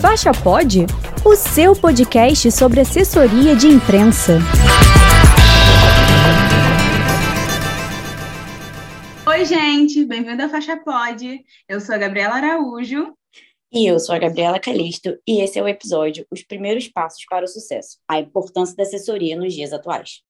Faixa Pod, o seu podcast sobre assessoria de imprensa. Oi, gente, bem-vindo à Faixa Pod. Eu sou a Gabriela Araújo. E eu sou a Gabriela Calisto, e esse é o episódio Os Primeiros Passos para o Sucesso a importância da assessoria nos dias atuais.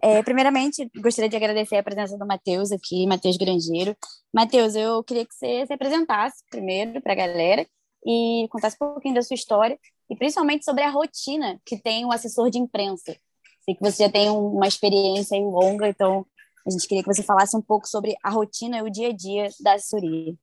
É, primeiramente, gostaria de agradecer a presença do Matheus aqui, Matheus Grangeiro. Matheus, eu queria que você se apresentasse primeiro para a galera e contasse um pouquinho da sua história e principalmente sobre a rotina que tem o assessor de imprensa. Sei que você já tem uma experiência longa, então a gente queria que você falasse um pouco sobre a rotina e o dia a dia da assessoria.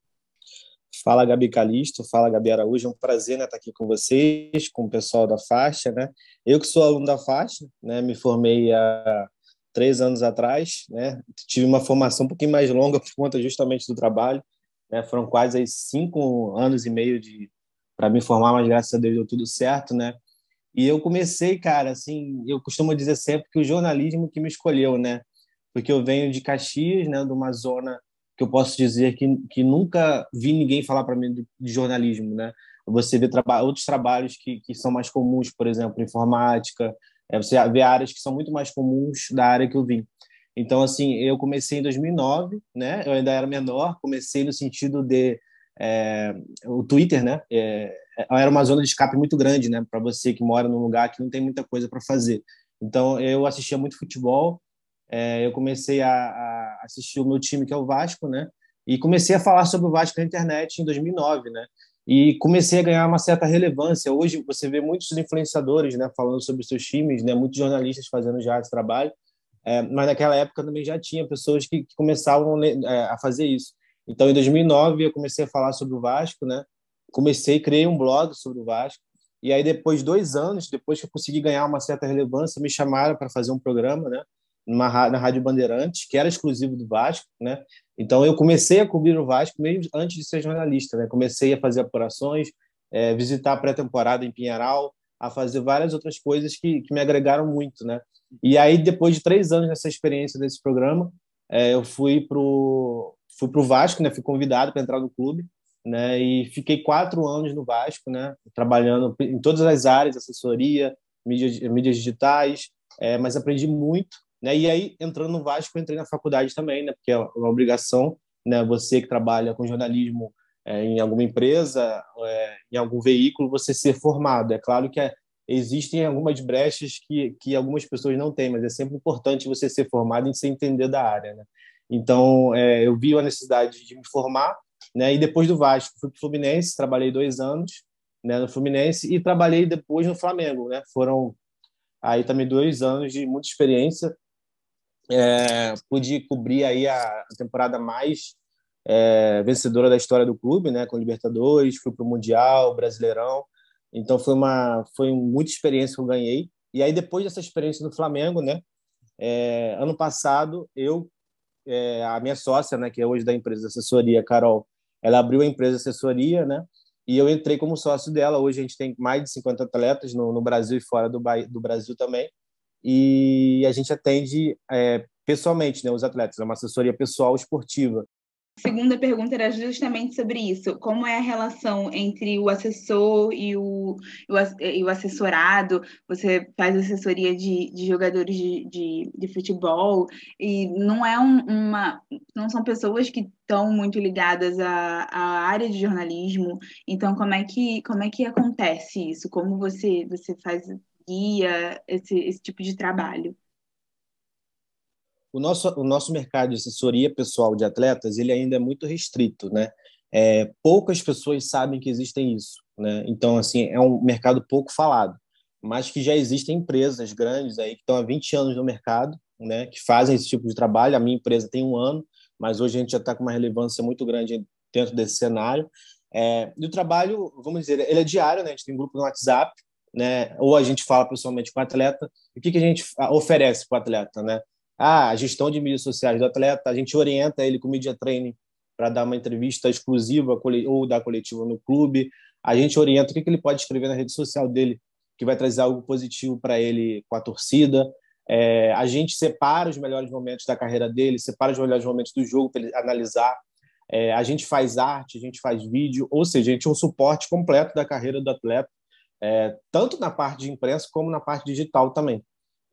Fala, Gabi Calisto, fala, Gabi Araújo, é um prazer né, estar aqui com vocês, com o pessoal da faixa, né? Eu que sou aluno da faixa, né, me formei há três anos atrás, né? Tive uma formação um pouquinho mais longa por conta justamente do trabalho, né? Foram quase aí, cinco anos e meio de para me formar, mas graças a Deus deu tudo certo, né? E eu comecei, cara, assim, eu costumo dizer sempre que o jornalismo que me escolheu, né? Porque eu venho de Caxias, né, de uma zona que eu posso dizer que, que nunca vi ninguém falar para mim de, jornalismo, né? Você vê traba outros trabalhos que, que são mais comuns, por exemplo, informática, é, você vê áreas que são muito mais comuns da área que eu vim. Então, assim, eu comecei em 2009, né? Eu ainda era menor, comecei no sentido de é, o Twitter, né? É, era uma zona de escape muito grande, né? Para você que mora num lugar que não tem muita coisa para fazer. Então, eu assistia muito futebol. É, eu comecei a, a, assistir o meu time, que é o Vasco, né? E comecei a falar sobre o Vasco na internet em 2009, né? E comecei a ganhar uma certa relevância. Hoje você vê muitos influenciadores, né, falando sobre seus times, né? Muitos jornalistas fazendo já esse trabalho. É, mas naquela época também já tinha pessoas que, que começavam é, a fazer isso. Então, em 2009, eu comecei a falar sobre o Vasco, né? Comecei, criei um blog sobre o Vasco. E aí, depois de dois anos, depois que eu consegui ganhar uma certa relevância, me chamaram para fazer um programa, né? Numa, na Rádio Bandeirantes, que era exclusivo do Vasco, né? Então, eu comecei a cobrir o Vasco mesmo antes de ser jornalista, né? Comecei a fazer apurações, é, visitar a pré-temporada em Pinheiral, a fazer várias outras coisas que, que me agregaram muito, né? E aí, depois de três anos nessa experiência desse programa, é, eu fui pro fui pro Vasco, né? Fui convidado para entrar no clube, né? E fiquei quatro anos no Vasco, né? Trabalhando em todas as áreas, assessoria, mídias, mídias digitais, é, mas aprendi muito, né? E aí, entrando no Vasco, entrei na faculdade também, né? Porque é uma obrigação, né? Você que trabalha com jornalismo é, em alguma empresa, é, em algum veículo, você ser formado. É claro que é, existem algumas brechas que, que algumas pessoas não têm, mas é sempre importante você ser formado e se entender da área, né? Então, é, eu vi a necessidade de me formar, né? E depois do Vasco, fui para o Fluminense, trabalhei dois anos né, no Fluminense e trabalhei depois no Flamengo, né? Foram aí também dois anos de muita experiência. É, pude cobrir aí a temporada mais é, vencedora da história do clube, né? Com Libertadores, fui para o Mundial, Brasileirão. Então foi uma foi muita experiência que eu ganhei. E aí depois dessa experiência no Flamengo, né? É, ano passado eu é, a minha sócia, né, que é hoje da empresa de assessoria, Carol, ela abriu a empresa de assessoria, né? E eu entrei como sócio dela. Hoje a gente tem mais de 50 atletas no, no Brasil e fora do, do Brasil também. E a gente atende é, pessoalmente né, os atletas. É uma assessoria pessoal esportiva segunda pergunta era justamente sobre isso. Como é a relação entre o assessor e o, e o assessorado? Você faz assessoria de, de jogadores de, de, de, futebol e não é um, uma. não são pessoas que estão muito ligadas à, à área de jornalismo. Então, como é que, como é que acontece isso? Como você, você faz guia esse, esse tipo de trabalho? O nosso, o nosso mercado de assessoria pessoal de atletas ele ainda é muito restrito, né? É, poucas pessoas sabem que existem isso, né? Então, assim, é um mercado pouco falado, mas que já existem empresas grandes aí que estão há 20 anos no mercado, né? Que fazem esse tipo de trabalho. A minha empresa tem um ano, mas hoje a gente já está com uma relevância muito grande dentro desse cenário. É, e o trabalho, vamos dizer, ele é diário, né? A gente tem um grupo no WhatsApp, né? Ou a gente fala pessoalmente com o atleta. E o que, que a gente oferece para o atleta, né? Ah, a gestão de mídias sociais do atleta, a gente orienta ele com media training para dar uma entrevista exclusiva ou dar coletiva no clube. A gente orienta o que ele pode escrever na rede social dele, que vai trazer algo positivo para ele com a torcida. É, a gente separa os melhores momentos da carreira dele, separa os melhores momentos do jogo para ele analisar. É, a gente faz arte, a gente faz vídeo, ou seja, a gente é um suporte completo da carreira do atleta, é, tanto na parte de imprensa como na parte digital também.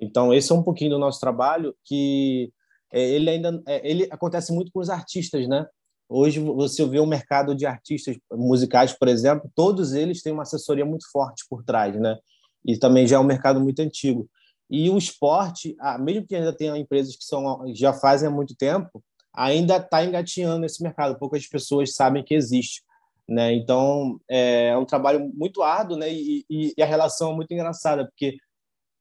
Então, esse é um pouquinho do nosso trabalho que é, ele ainda é, ele acontece muito com os artistas, né? Hoje você vê o mercado de artistas musicais, por exemplo, todos eles têm uma assessoria muito forte por trás, né? E também já é um mercado muito antigo. E o esporte, mesmo que ainda tenha empresas que são já fazem há muito tempo, ainda está engatinhando esse mercado. Poucas pessoas sabem que existe, né? Então é, é um trabalho muito árduo, né? E, e, e a relação é muito engraçada porque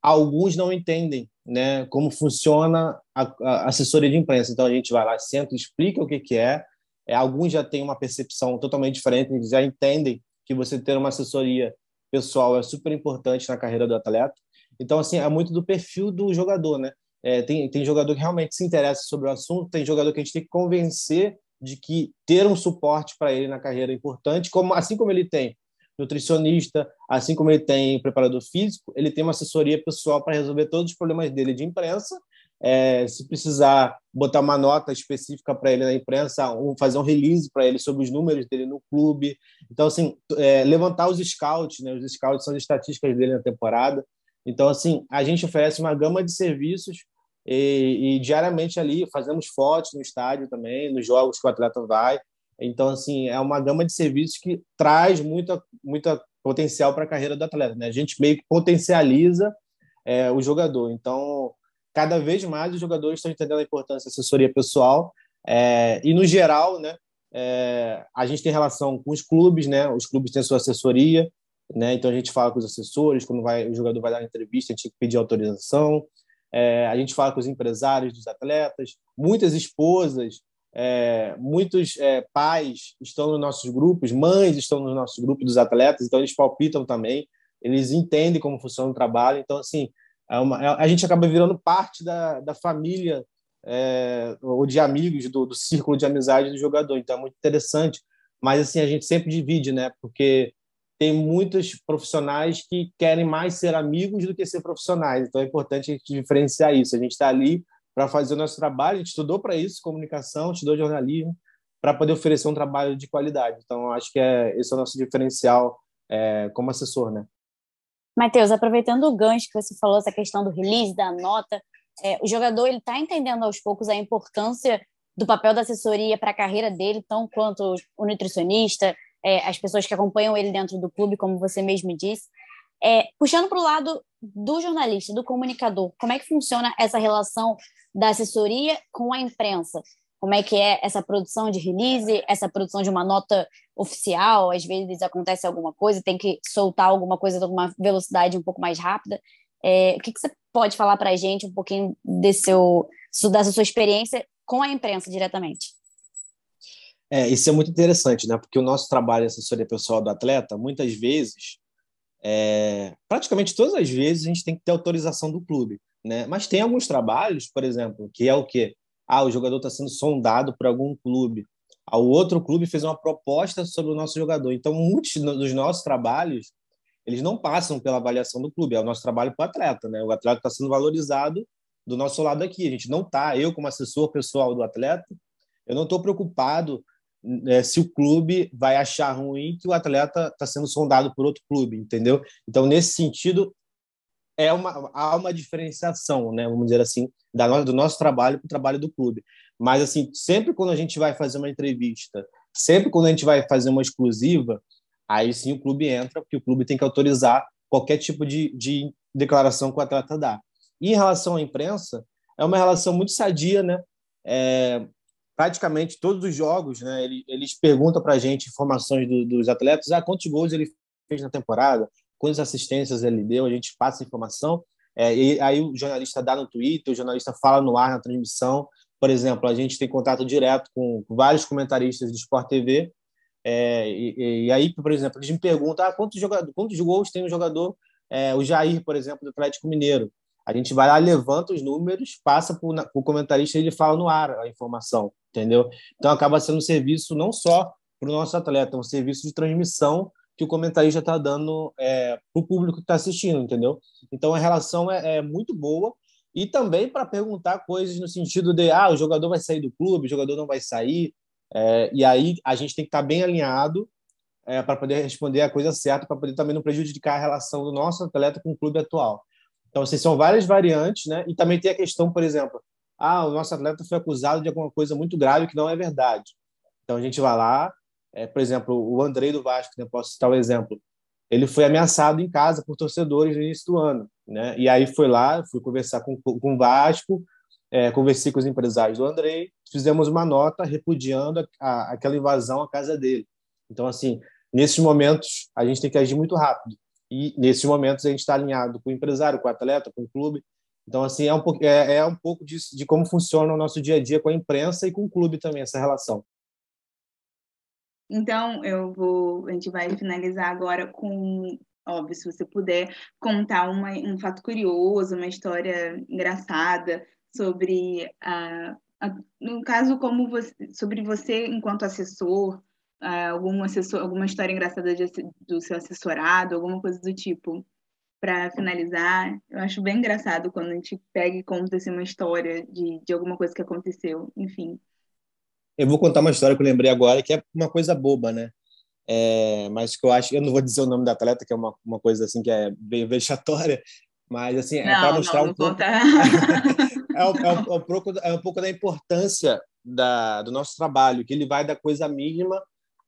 alguns não entendem, né? Como funciona a, a assessoria de imprensa. Então a gente vai lá, senta, explica o que que é. é alguns já têm uma percepção totalmente diferente, eles já entendem que você ter uma assessoria pessoal é super importante na carreira do atleta. Então, assim, é muito do perfil do jogador, né? É, tem, tem jogador que realmente se interessa sobre o assunto, tem jogador que a gente tem que convencer de que ter um suporte para ele na carreira é importante, como assim como ele tem nutricionista, assim como ele tem preparador físico, ele tem uma assessoria pessoal para resolver todos os problemas dele de imprensa. É, se precisar botar uma nota específica para ele na imprensa, um, fazer um release para ele sobre os números dele no clube. Então, assim, é, levantar os scouts, né? Os scouts são as estatísticas dele na temporada. Então, assim, a gente oferece uma gama de serviços e, e, diariamente ali fazemos fotos no estádio também, nos jogos que o atleta vai. Então, assim, é uma gama de serviços que traz muita, muita potencial para a carreira do atleta. Né? A gente meio que potencializa é, o jogador. Então, cada vez mais os jogadores estão entendendo a importância da assessoria pessoal. É, e, no geral, né, é, a gente tem relação com os clubes, né? os clubes têm sua assessoria, né? Então a gente fala com os assessores, quando vai, o jogador vai dar entrevista, a gente tem que pedir autorização. É, a gente fala com os empresários dos atletas, muitas esposas, é, muitos é, pais estão nos nossos grupos, mães estão nos nossos grupos dos atletas, então eles palpitam também, eles entendem como funciona o trabalho. Então, assim, é uma, é, a gente acaba virando parte da, da família é, ou de amigos do, do círculo de amizade do jogador. Então, é muito interessante. Mas, assim, a gente sempre divide, né? Porque tem muitos profissionais que querem mais ser amigos do que ser profissionais. Então é importante a gente diferenciar isso. A gente está ali para fazer o nosso trabalho, a gente estudou para isso, comunicação, estudou jornalismo, para poder oferecer um trabalho de qualidade. Então acho que é, esse é o nosso diferencial é, como assessor, né? Matheus, aproveitando o gancho que você falou, essa questão do release, da nota, é, o jogador ele está entendendo aos poucos a importância do papel da assessoria para a carreira dele, tão quanto o nutricionista, é, as pessoas que acompanham ele dentro do clube, como você mesmo disse. É, puxando para o lado do jornalista, do comunicador, como é que funciona essa relação da assessoria com a imprensa? Como é que é essa produção de release, essa produção de uma nota oficial? Às vezes acontece alguma coisa, tem que soltar alguma coisa de uma velocidade um pouco mais rápida. É, o que, que você pode falar para a gente um pouquinho desse seu, dessa sua experiência com a imprensa diretamente? É, isso é muito interessante, né? Porque o nosso trabalho de assessoria pessoal do atleta, muitas vezes, é, praticamente todas as vezes, a gente tem que ter autorização do clube, né? Mas tem alguns trabalhos, por exemplo, que é o quê? Ah, o jogador está sendo sondado por algum clube. Ah, o outro clube fez uma proposta sobre o nosso jogador. Então, muitos dos nossos trabalhos, eles não passam pela avaliação do clube. É o nosso trabalho para o atleta, né? O atleta está sendo valorizado do nosso lado aqui. A gente não está, eu como assessor pessoal do atleta, eu não estou preocupado é, se o clube vai achar ruim que o atleta está sendo sondado por outro clube, entendeu? Então, nesse sentido, é uma, há uma diferenciação, né, vamos dizer assim, da, do nosso trabalho para o trabalho do clube. Mas, assim, sempre quando a gente vai fazer uma entrevista, sempre quando a gente vai fazer uma exclusiva, aí sim o clube entra, porque o clube tem que autorizar qualquer tipo de, de declaração que o atleta dá. E em relação à imprensa, é uma relação muito sadia, né? É, praticamente todos os jogos, né, eles, eles perguntam para a gente informações do, dos atletas, ah, quantos gols ele fez na temporada, quantas assistências ele deu, a gente passa informação, é, e aí o jornalista dá no Twitter, o jornalista fala no ar na transmissão, por exemplo, a gente tem contato direto com vários comentaristas do Sport TV, é, e, e, aí, por exemplo, eles me perguntam ah, quantos, jogador, quantos gols tem um jogador, é, o Jair, por exemplo, do Atlético Mineiro. A gente vai lá, levanta os números, passa para o comentarista e ele fala no ar a informação entendeu? Então acaba sendo um serviço não só para o nosso atleta, é um serviço de transmissão que o comentarista está dando é, para o público que está assistindo, entendeu? Então a relação é, é muito boa e também para perguntar coisas no sentido de ah, o jogador vai sair do clube, o jogador não vai sair. É, e aí a gente tem que estar tá bem alinhado é, para poder responder a coisa certa, para poder também não prejudicar a relação do nosso atleta com o clube atual. Então, assim, são várias variantes, né? E também tem a questão, por exemplo, ah, o nosso atleta foi acusado de alguma coisa muito grave que não é verdade. Então a gente vai lá, é, por exemplo, o Andrei do Vasco, né, posso citar o um exemplo. Ele foi ameaçado em casa por torcedores no início do ano, né? E aí foi lá, fui conversar com, com o Vasco, é, conversei com os empresários do Andrei, fizemos uma nota repudiando a, a, aquela invasão à casa dele. Então, assim, nesses momentos a gente tem que agir muito rápido. E nesses momentos a gente está alinhado com o empresário, com o atleta, com o clube. Então, assim, é um, é, é um pouco disso, de como funciona o nosso dia a dia com a imprensa e com o clube também, essa relação. Então, eu vou, a gente vai finalizar agora com, óbvio, se você puder contar uma, um fato curioso, uma história engraçada sobre a, a no caso como você, sobre você enquanto assessor, algum assessor, alguma história engraçada de, do seu assessorado, alguma coisa do tipo, para finalizar. Eu acho bem engraçado quando a gente pega e conta assim, uma história de, de alguma coisa que aconteceu, enfim. Eu vou contar uma história que eu lembrei agora, que é uma coisa boba, né? É, mas que eu acho, eu não vou dizer o nome da atleta, que é uma, uma coisa assim que é bem vexatória, mas assim, é para mostrar não, não um pouco. é, um, é, é, um pouco é um pouco da importância da, do nosso trabalho, que ele vai da coisa mínima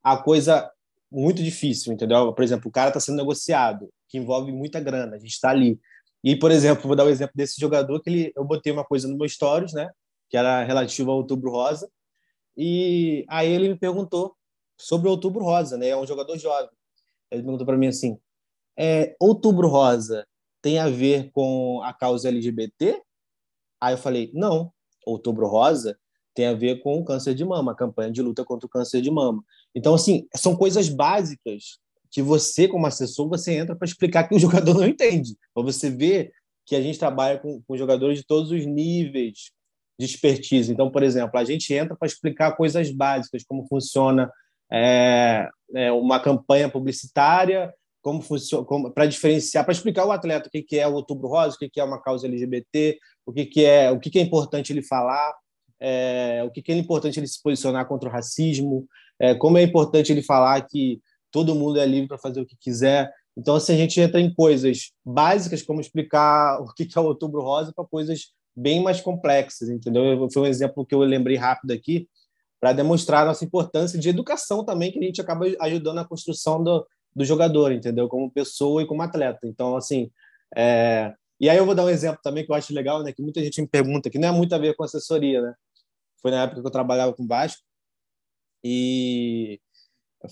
à coisa muito difícil, entendeu? Por exemplo, o cara está sendo negociado, que envolve muita grana, a gente está ali. E, por exemplo, vou dar o um exemplo desse jogador que ele, eu botei uma coisa no meu stories, né? Que era relativo ao Outubro Rosa, e aí ele me perguntou sobre o Outubro Rosa, né? É um jogador jovem. Ele perguntou para mim assim: é, Outubro Rosa tem a ver com a causa LGBT? Aí eu falei: não. Outubro Rosa tem a ver com o câncer de mama, a campanha de luta contra o câncer de mama. Então, assim, são coisas básicas que você, como assessor, você entra para explicar que o jogador não entende. Para você ver que a gente trabalha com, com jogadores de todos os níveis, de expertise. Então, por exemplo, a gente entra para explicar coisas básicas, como funciona é, é, uma campanha publicitária, como funciona, para diferenciar, para explicar o atleta o que, que é o Outubro Rosa, o que, que é uma causa LGBT, o que, que é, o que, que é importante ele falar, é, o que, que é importante ele se posicionar contra o racismo, é, como é importante ele falar que todo mundo é livre para fazer o que quiser. Então, assim, a gente entra em coisas básicas, como explicar o que, que é o Outubro Rosa, para coisas bem mais complexas, entendeu? Foi um exemplo que eu lembrei rápido aqui para demonstrar a nossa importância de educação também, que a gente acaba ajudando na construção do, do jogador, entendeu? Como pessoa e como atleta. Então, assim, é... e aí eu vou dar um exemplo também que eu acho legal, né? Que muita gente me pergunta, que não é muito a ver com assessoria, né? Foi na época que eu trabalhava com Vasco e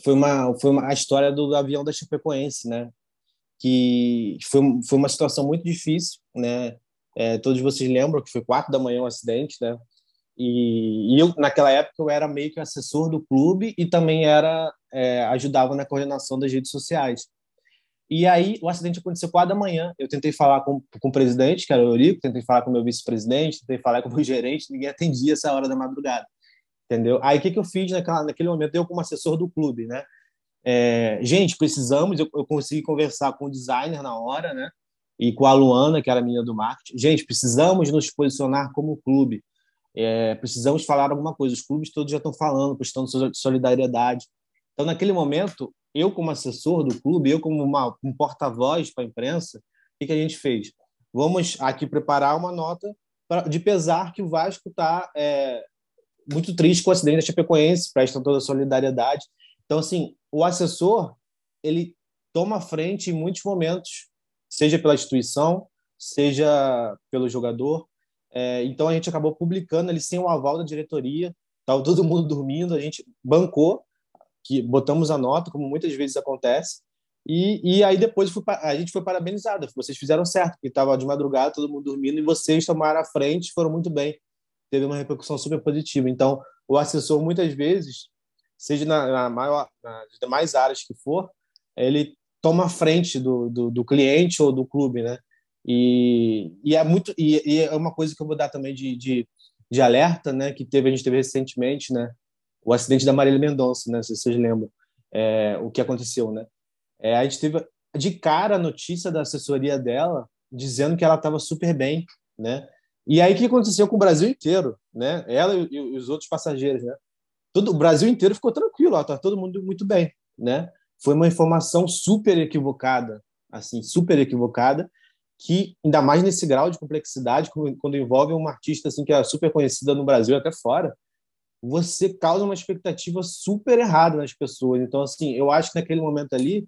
foi uma foi uma a história do avião da Chapecoense, né? Que foi foi uma situação muito difícil, né? É, todos vocês lembram que foi quatro da manhã o um acidente, né? E, e, eu naquela época eu era meio que assessor do clube e também era é, ajudava na coordenação das redes sociais. E aí o acidente aconteceu quatro da manhã. Eu tentei falar com, com o presidente, que era o Eurico, tentei falar com o meu vice-presidente, tentei falar com o meu gerente, ninguém atendia essa hora da madrugada, entendeu? Aí o que, que eu fiz naquela, naquele momento? Eu como assessor do clube, né? É, gente, precisamos. Eu, eu consegui conversar com o designer na hora, né? E com a Luana, que era a menina do marketing. Gente, precisamos nos posicionar como clube. É, precisamos falar alguma coisa. Os clubes todos já estão falando, prestando solidariedade. Então, naquele momento, eu, como assessor do clube, eu, como uma, um porta-voz para a imprensa, o que, que, a gente fez? Vamos aqui preparar uma nota pra, de pesar que o Vasco está é, muito triste com o acidente da Chapecoense, presta toda a solidariedade. Então, assim, o assessor, ele toma frente em muitos momentos seja pela instituição, seja pelo jogador. É, então a gente acabou publicando ele sem o aval da diretoria, estava todo mundo dormindo, a gente bancou, que botamos a nota, como muitas vezes acontece, e, e aí depois foi, a gente foi parabenizado, vocês fizeram certo, porque estava de madrugada, todo mundo dormindo, e vocês tomaram a frente, foram muito bem, teve uma repercussão super positiva. Então o assessor muitas vezes, seja na, na maior, nas demais áreas que for, ele toma frente do, do, do, cliente ou do clube, né? E, e é muito e, e, é uma coisa que eu vou dar também de, de, de, alerta, né? Que teve a gente teve recentemente, né? O acidente da Marília Mendonça, né? Se vocês lembram é, o que aconteceu, né? É, a gente teve de cara a notícia da assessoria dela dizendo que ela estava super bem, né? E aí o que aconteceu com o Brasil inteiro, né? Ela e, e os outros passageiros, né? todo o Brasil inteiro ficou tranquilo, ó, tá todo mundo muito bem, né? Foi uma informação super equivocada, assim, super equivocada, que ainda mais nesse grau de complexidade, quando envolve uma artista assim que é super conhecida no Brasil até fora, você causa uma expectativa super errada nas pessoas. Então, assim, eu acho que naquele momento ali,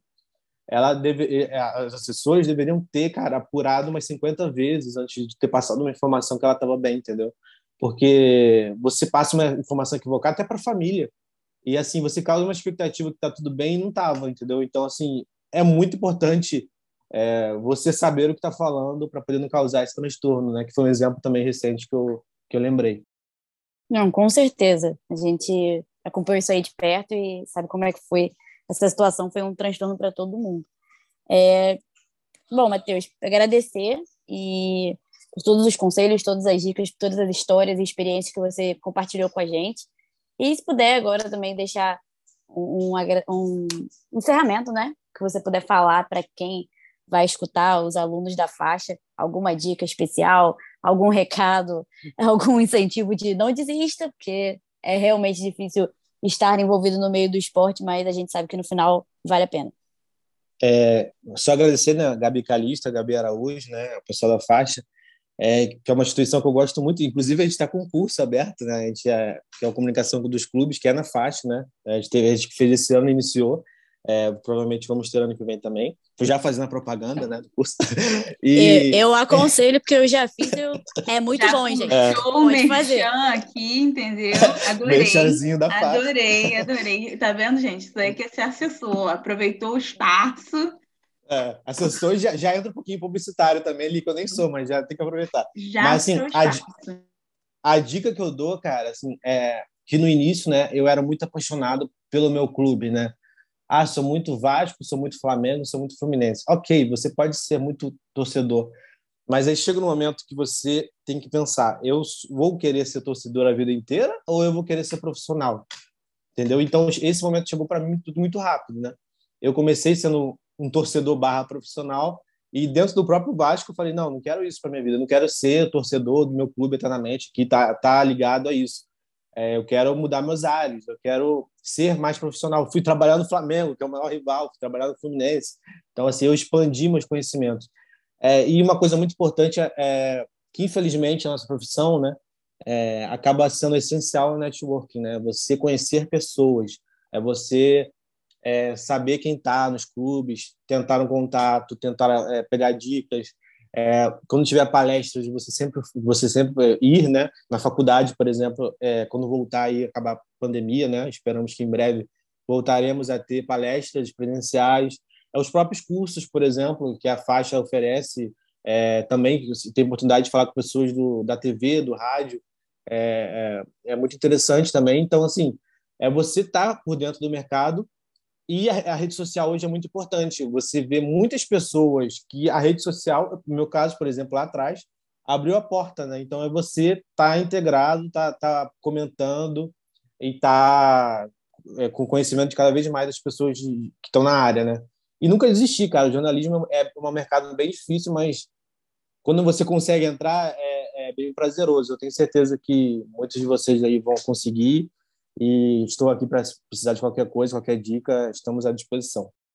ela deve, eh, as assessores deveriam ter, cara, apurado umas 50 vezes antes de ter passado uma informação que ela estava bem, entendeu? Porque você passa uma informação equivocada até para a família. E assim, você causa uma expectativa que está tudo bem e não estava, entendeu? Então, assim, é muito importante é, você saber o que está falando para poder não causar esse transtorno, né? Que foi um exemplo também recente que eu, que eu lembrei. Não, com certeza. A gente acompanhou isso aí de perto e sabe como é que foi. Essa situação foi um transtorno para todo mundo. É... Bom, Matheus, agradecer e por todos os conselhos, todas as dicas, todas as histórias e experiências que você compartilhou com a gente. E se puder agora também deixar um, um, encerramento, né? Que você puder falar para quem vai escutar, os alunos da faixa, alguma dica especial, algum recado, algum incentivo de não desista, porque é realmente difícil estar envolvido no meio do esporte, mas a gente sabe que no final vale a pena. É, só agradecer, né, Gabi Calista, Gabi Araújo, né, o pessoal da faixa, é, que é uma instituição que eu gosto muito. Inclusive, a gente está com um curso aberto, né? A gente é, que é a comunicação dos clubes, que é na faixa, né? A gente, teve, a gente fez esse ano, iniciou. É, provavelmente vamos ter ano que vem também. Estou já fazendo a propaganda né, do curso. E... Eu, aconselho, porque eu já fiz, eu... é muito já bom, gente. É. Pode fazer. aqui, entendeu? Adorei. Adorei, adorei. Tá vendo, gente? Isso aí que se acessou, aproveitou o espaço é, assessor já, já entra um pouquinho publicitário também ali, que eu nem sou, mas já tem que aproveitar. Já mas, assim, a, a, dica que eu dou, cara, assim, é que no início, né, eu era muito apaixonado pelo meu clube, né? Ah, sou muito Vasco, sou muito Flamengo, sou muito Fluminense. Ok, você pode ser muito torcedor, mas aí chega no momento que você tem que pensar: eu vou querer ser torcedor a vida inteira ou eu vou querer ser profissional? Entendeu? Então, esse momento chegou para mim tudo muito rápido, né? Eu comecei sendo um torcedor barra profissional. E dentro do próprio Vasco, eu falei: não, não quero isso para minha vida, não quero ser torcedor do meu clube eternamente, que tá, tá ligado a isso. É, eu quero mudar meus ares, eu quero ser mais profissional. Fui trabalhar no Flamengo, que é o maior rival, fui trabalhar no Fluminense. Então, assim, eu expandi meus conhecimentos. É, e uma coisa muito importante é, é que, infelizmente, a nossa profissão, né, é, acaba sendo essencial no networking, né? Você conhecer pessoas, é você é, saber quem está nos clubes, tentar um contato, tentar é, pegar dicas. É, quando tiver palestras, você sempre, você sempre ir, né? Na faculdade, por exemplo, é, quando voltar e acabar a pandemia, né? Esperamos que em breve voltaremos a ter palestras presenciais. É, os próprios cursos, por exemplo, que a faixa oferece, é, também tem oportunidade de falar com pessoas do, da TV, do rádio, é, é, é muito interessante também. Então, assim, é você estar tá por dentro do mercado e a, a, rede social hoje é muito importante. Você vê muitas pessoas que a rede social, no meu caso, por exemplo, lá atrás, abriu a porta, né? Então é você estar tá integrado, tá, tá comentando e tá é, com conhecimento de cada vez mais das pessoas que estão na área, né? E nunca desistir, cara. O jornalismo é um mercado bem difícil, mas quando você consegue entrar é, é bem prazeroso. Eu tenho certeza que muitos de vocês aí vão conseguir e estou aqui para precisar de qualquer coisa, qualquer dica, estamos à disposição.